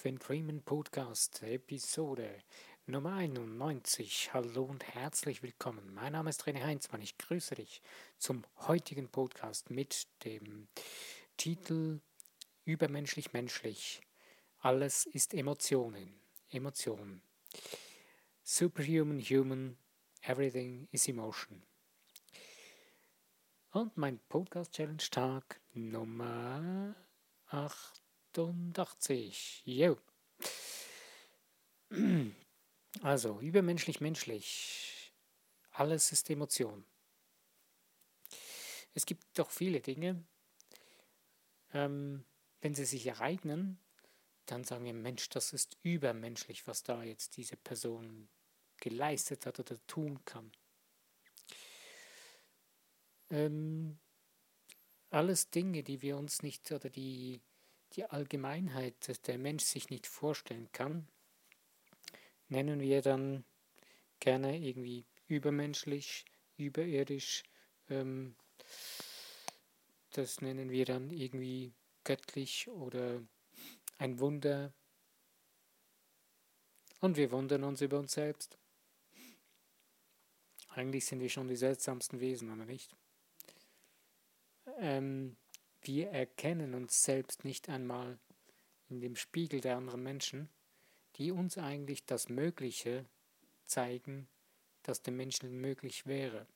Live and Dreamen Podcast, Episode Nummer 91. Hallo und herzlich willkommen. Mein Name ist René Heinzmann. Ich grüße dich zum heutigen Podcast mit dem Titel Übermenschlich menschlich. Alles ist Emotionen. Emotionen. Superhuman human. Everything is emotion. Und mein Podcast Challenge Tag Nummer 88. Jo. Also, übermenschlich menschlich. Alles ist Emotion. Es gibt doch viele Dinge, ähm, wenn sie sich ereignen, dann sagen wir, Mensch, das ist übermenschlich, was da jetzt diese Person geleistet hat oder tun kann. Ähm, alles Dinge, die wir uns nicht oder die die Allgemeinheit der Mensch sich nicht vorstellen kann, nennen wir dann gerne irgendwie übermenschlich, überirdisch. Ähm, das nennen wir dann irgendwie göttlich oder ein Wunder. Und wir wundern uns über uns selbst. Eigentlich sind wir schon die seltsamsten Wesen, oder nicht? Ähm, wir erkennen uns selbst nicht einmal in dem Spiegel der anderen Menschen, die uns eigentlich das Mögliche zeigen, das dem Menschen möglich wäre.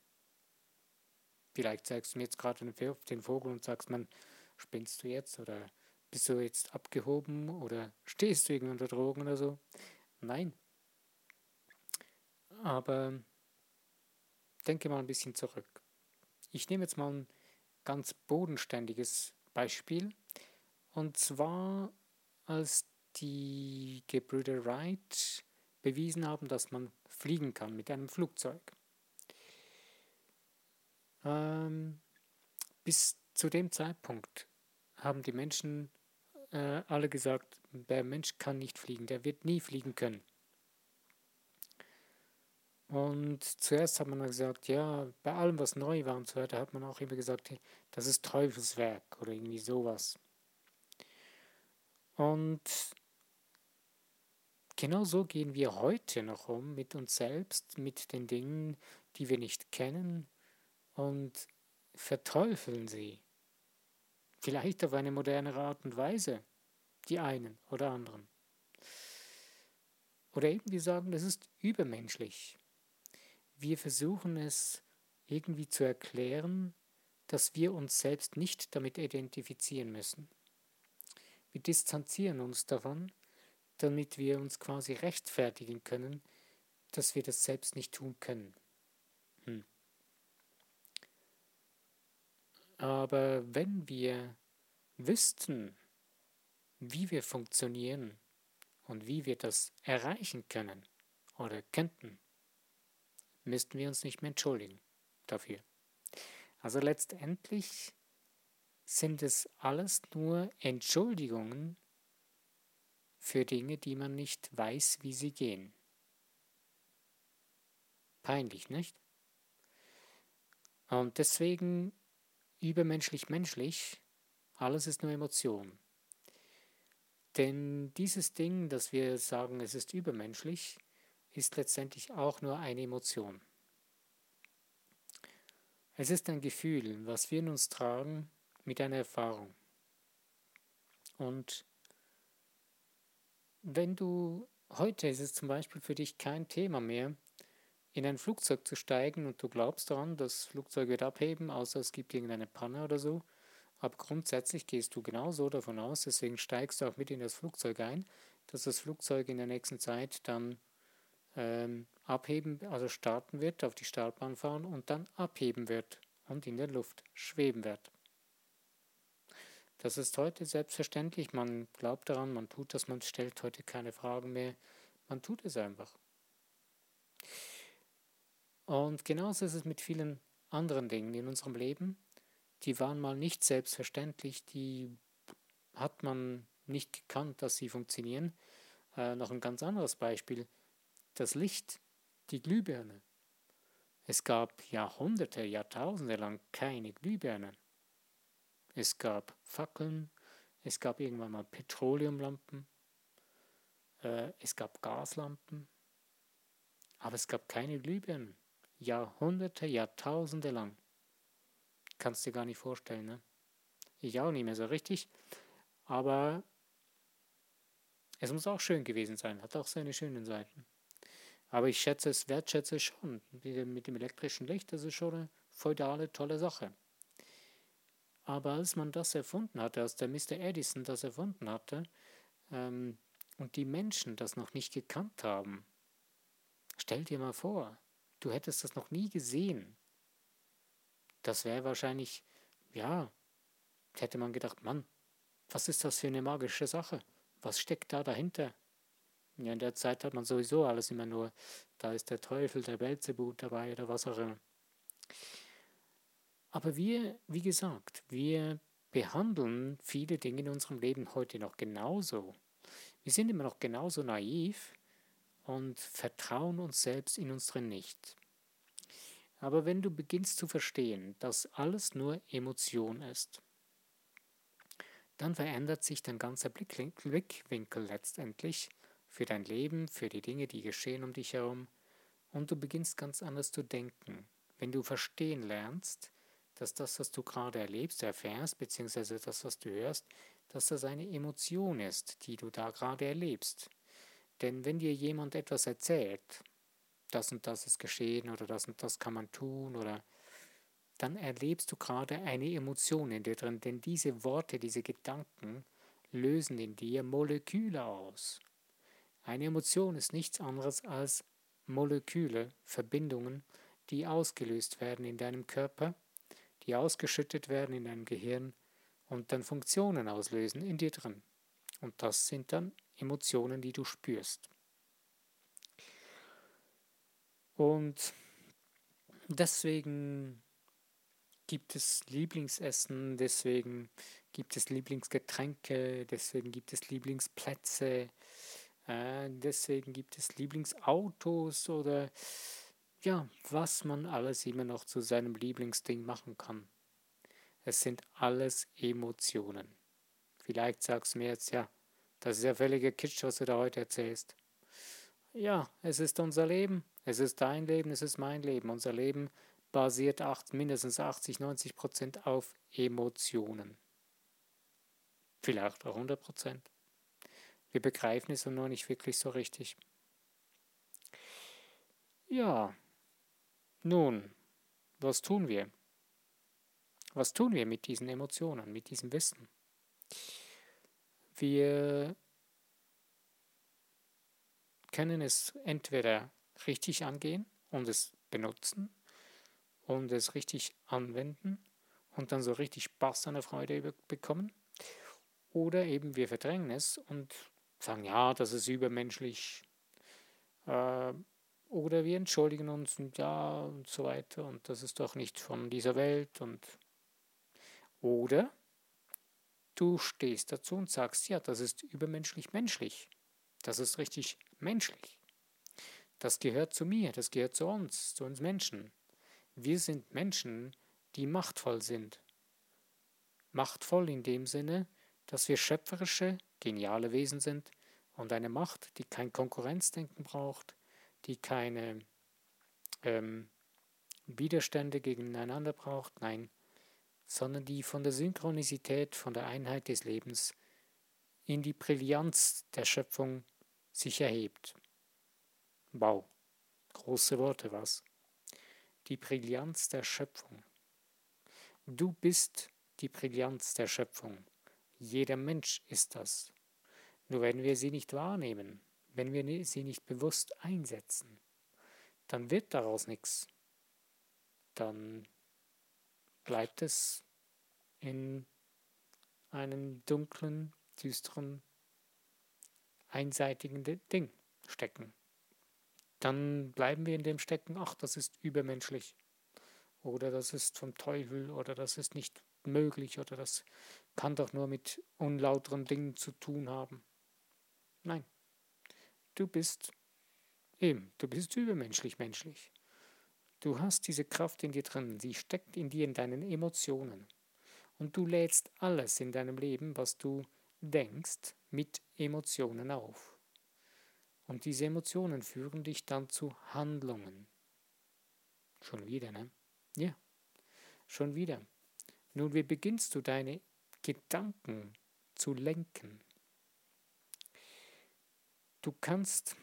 Vielleicht zeigst du mir jetzt gerade den Vogel und sagst, man, spinnst du jetzt oder bist du jetzt abgehoben oder stehst du irgendwie unter Drogen oder so? Nein. Aber denke mal ein bisschen zurück. Ich nehme jetzt mal ein ganz bodenständiges Beispiel. Und zwar, als die Gebrüder Wright bewiesen haben, dass man fliegen kann mit einem Flugzeug. Ähm, bis zu dem Zeitpunkt haben die Menschen äh, alle gesagt, der Mensch kann nicht fliegen, der wird nie fliegen können. Und zuerst hat man gesagt, ja, bei allem, was neu war und so weiter, hat man auch immer gesagt, das ist Teufelswerk oder irgendwie sowas. Und genau so gehen wir heute noch um mit uns selbst, mit den Dingen, die wir nicht kennen und verteufeln sie. Vielleicht auf eine modernere Art und Weise, die einen oder anderen. Oder eben wir sagen, das ist übermenschlich wir versuchen es irgendwie zu erklären, dass wir uns selbst nicht damit identifizieren müssen. Wir distanzieren uns davon, damit wir uns quasi rechtfertigen können, dass wir das selbst nicht tun können. Hm. Aber wenn wir wüssten, wie wir funktionieren und wie wir das erreichen können oder könnten, müssten wir uns nicht mehr entschuldigen dafür. Also letztendlich sind es alles nur Entschuldigungen für Dinge, die man nicht weiß, wie sie gehen. Peinlich, nicht? Und deswegen übermenschlich menschlich, alles ist nur Emotion. Denn dieses Ding, dass wir sagen, es ist übermenschlich, ist letztendlich auch nur eine Emotion. Es ist ein Gefühl, was wir in uns tragen mit einer Erfahrung. Und wenn du, heute ist es zum Beispiel für dich kein Thema mehr, in ein Flugzeug zu steigen und du glaubst daran, das Flugzeug wird abheben, außer es gibt irgendeine Panne oder so, aber grundsätzlich gehst du genauso davon aus, deswegen steigst du auch mit in das Flugzeug ein, dass das Flugzeug in der nächsten Zeit dann ähm, abheben, also starten wird, auf die Startbahn fahren und dann abheben wird und in der Luft schweben wird. Das ist heute selbstverständlich. Man glaubt daran, man tut das, man stellt heute keine Fragen mehr. Man tut es einfach. Und genauso ist es mit vielen anderen Dingen in unserem Leben. Die waren mal nicht selbstverständlich, die hat man nicht gekannt, dass sie funktionieren. Äh, noch ein ganz anderes Beispiel das Licht, die Glühbirne. Es gab Jahrhunderte, Jahrtausende lang keine Glühbirnen. Es gab Fackeln, es gab irgendwann mal Petroleumlampen. Äh, es gab Gaslampen, aber es gab keine Glühbirnen. Jahrhunderte, Jahrtausende lang. Kannst dir gar nicht vorstellen, ne? Ich auch nicht mehr so richtig. Aber es muss auch schön gewesen sein, hat auch seine schönen Seiten. Aber ich schätze es, wertschätze es schon. Mit dem elektrischen Licht, das ist schon eine feudale, tolle Sache. Aber als man das erfunden hatte, als der Mr. Edison das erfunden hatte ähm, und die Menschen das noch nicht gekannt haben, stell dir mal vor, du hättest das noch nie gesehen. Das wäre wahrscheinlich, ja, hätte man gedacht, Mann, was ist das für eine magische Sache? Was steckt da dahinter? Ja, in der Zeit hat man sowieso alles immer nur, da ist der Teufel, der Belzebub dabei oder was auch immer. Aber wir, wie gesagt, wir behandeln viele Dinge in unserem Leben heute noch genauso. Wir sind immer noch genauso naiv und vertrauen uns selbst in uns drin nicht. Aber wenn du beginnst zu verstehen, dass alles nur Emotion ist, dann verändert sich dein ganzer Blickwinkel letztendlich für dein Leben, für die Dinge, die geschehen um dich herum und du beginnst ganz anders zu denken. Wenn du verstehen lernst, dass das, was du gerade erlebst, erfährst, beziehungsweise das, was du hörst, dass das eine Emotion ist, die du da gerade erlebst. Denn wenn dir jemand etwas erzählt, das und das ist geschehen oder das und das kann man tun oder dann erlebst du gerade eine Emotion in dir drin, denn diese Worte, diese Gedanken lösen in dir Moleküle aus. Eine Emotion ist nichts anderes als Moleküle, Verbindungen, die ausgelöst werden in deinem Körper die ausgeschüttet werden in deinem Gehirn und dann Funktionen auslösen in dir drin. Und das sind dann Emotionen, die du spürst. Und deswegen gibt es Lieblingsessen, deswegen gibt es Lieblingsgetränke, deswegen gibt es Lieblingsplätze, äh, deswegen gibt es Lieblingsautos oder ja, was man alles immer noch zu seinem Lieblingsding machen kann. Es sind alles Emotionen. Vielleicht sagst du mir jetzt, ja, das ist ja völliger Kitsch, was du da heute erzählst. Ja, es ist unser Leben, es ist dein Leben, es ist mein Leben. Unser Leben basiert acht, mindestens 80, 90 Prozent auf Emotionen. Vielleicht auch 100 Prozent. Wir begreifen es nur nicht wirklich so richtig. Ja, nun, was tun wir? Was tun wir mit diesen Emotionen, mit diesem Wissen? Wir können es entweder richtig angehen und es benutzen und es richtig anwenden und dann so richtig Spaß der Freude bekommen. Oder eben wir verdrängen es und sagen, ja, das ist übermenschlich. Äh, oder wir entschuldigen uns und ja und so weiter und das ist doch nicht von dieser Welt und oder du stehst dazu und sagst, ja, das ist übermenschlich menschlich. Das ist richtig menschlich. Das gehört zu mir, das gehört zu uns, zu uns Menschen. Wir sind Menschen, die machtvoll sind. Machtvoll in dem Sinne, dass wir schöpferische, geniale Wesen sind und eine Macht, die kein Konkurrenzdenken braucht, die keine ähm, Widerstände gegeneinander braucht, nein, sondern die von der Synchronisität, von der Einheit des Lebens in die Brillanz der Schöpfung sich erhebt. Wow, große Worte, was? Die Brillanz der Schöpfung. Du bist die Brillanz der Schöpfung. Jeder Mensch ist das. Nur wenn wir sie nicht wahrnehmen, wenn wir sie nicht bewusst einsetzen, dann wird daraus nichts. Dann bleibt es in einem dunklen, düsteren, einseitigen Ding stecken. Dann bleiben wir in dem stecken, ach, das ist übermenschlich. Oder das ist vom Teufel oder das ist nicht möglich oder das kann doch nur mit unlauteren Dingen zu tun haben. Nein, Du bist eben, du bist übermenschlich menschlich. Du hast diese Kraft in dir drin, sie steckt in dir, in deinen Emotionen. Und du lädst alles in deinem Leben, was du denkst, mit Emotionen auf. Und diese Emotionen führen dich dann zu Handlungen. Schon wieder, ne? Ja, schon wieder. Nun, wie beginnst du deine Gedanken zu lenken? Du kannst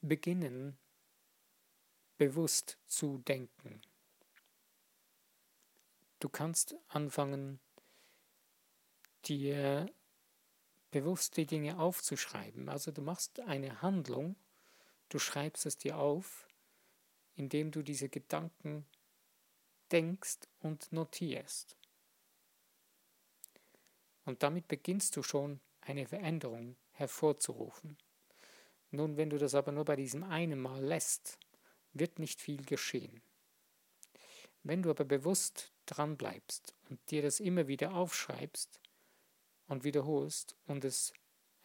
beginnen, bewusst zu denken. Du kannst anfangen, dir bewusst die Dinge aufzuschreiben. Also du machst eine Handlung, du schreibst es dir auf, indem du diese Gedanken denkst und notierst. Und damit beginnst du schon eine Veränderung hervorzurufen. Nun, wenn du das aber nur bei diesem einen Mal lässt, wird nicht viel geschehen. Wenn du aber bewusst dran bleibst und dir das immer wieder aufschreibst und wiederholst und es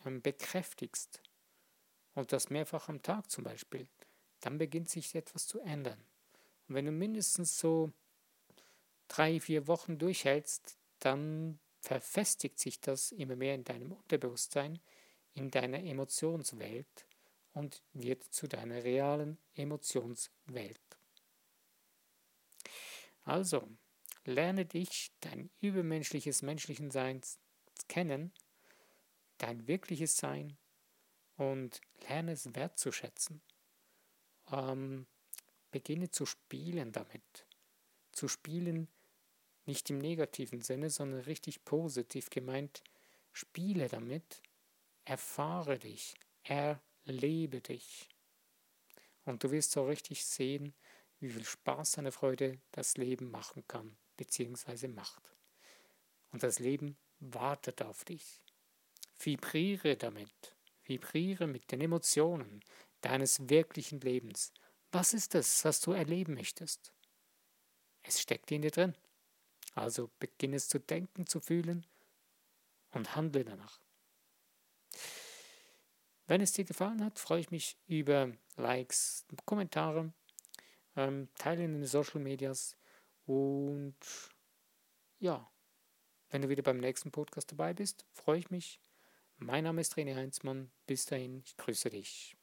ähm, bekräftigst und das mehrfach am Tag zum Beispiel, dann beginnt sich etwas zu ändern. Und wenn du mindestens so drei, vier Wochen durchhältst, dann verfestigt sich das immer mehr in deinem Unterbewusstsein, in deiner Emotionswelt und wird zu deiner realen Emotionswelt. Also, lerne dich, dein übermenschliches menschlichen Sein kennen, dein wirkliches Sein und lerne es wertzuschätzen. Ähm, beginne zu spielen damit. Zu spielen nicht im negativen Sinne, sondern richtig positiv gemeint. Spiele damit, erfahre dich, erlebe dich. Und du wirst so richtig sehen, wie viel Spaß eine Freude das Leben machen kann, beziehungsweise macht. Und das Leben wartet auf dich. Vibriere damit, vibriere mit den Emotionen deines wirklichen Lebens. Was ist es, was du erleben möchtest? Es steckt in dir drin. Also beginne es zu denken, zu fühlen und handle danach. Wenn es dir gefallen hat, freue ich mich über Likes, Kommentare, ähm, Teilen in den Social Medias und ja, wenn du wieder beim nächsten Podcast dabei bist, freue ich mich. Mein Name ist René Heinzmann. Bis dahin, ich grüße dich.